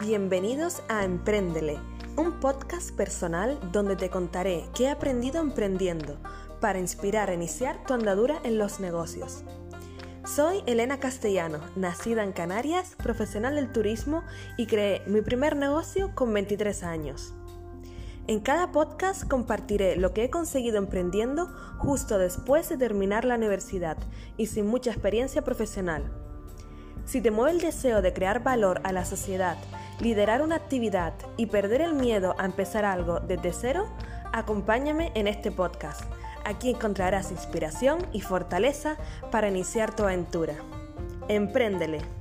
Bienvenidos a Emprendele, un podcast personal donde te contaré qué he aprendido emprendiendo para inspirar a iniciar tu andadura en los negocios. Soy Elena Castellano, nacida en Canarias, profesional del turismo y creé mi primer negocio con 23 años. En cada podcast compartiré lo que he conseguido emprendiendo justo después de terminar la universidad y sin mucha experiencia profesional. Si te mueve el deseo de crear valor a la sociedad liderar una actividad y perder el miedo a empezar algo desde cero, acompáñame en este podcast. Aquí encontrarás inspiración y fortaleza para iniciar tu aventura. Empréndele.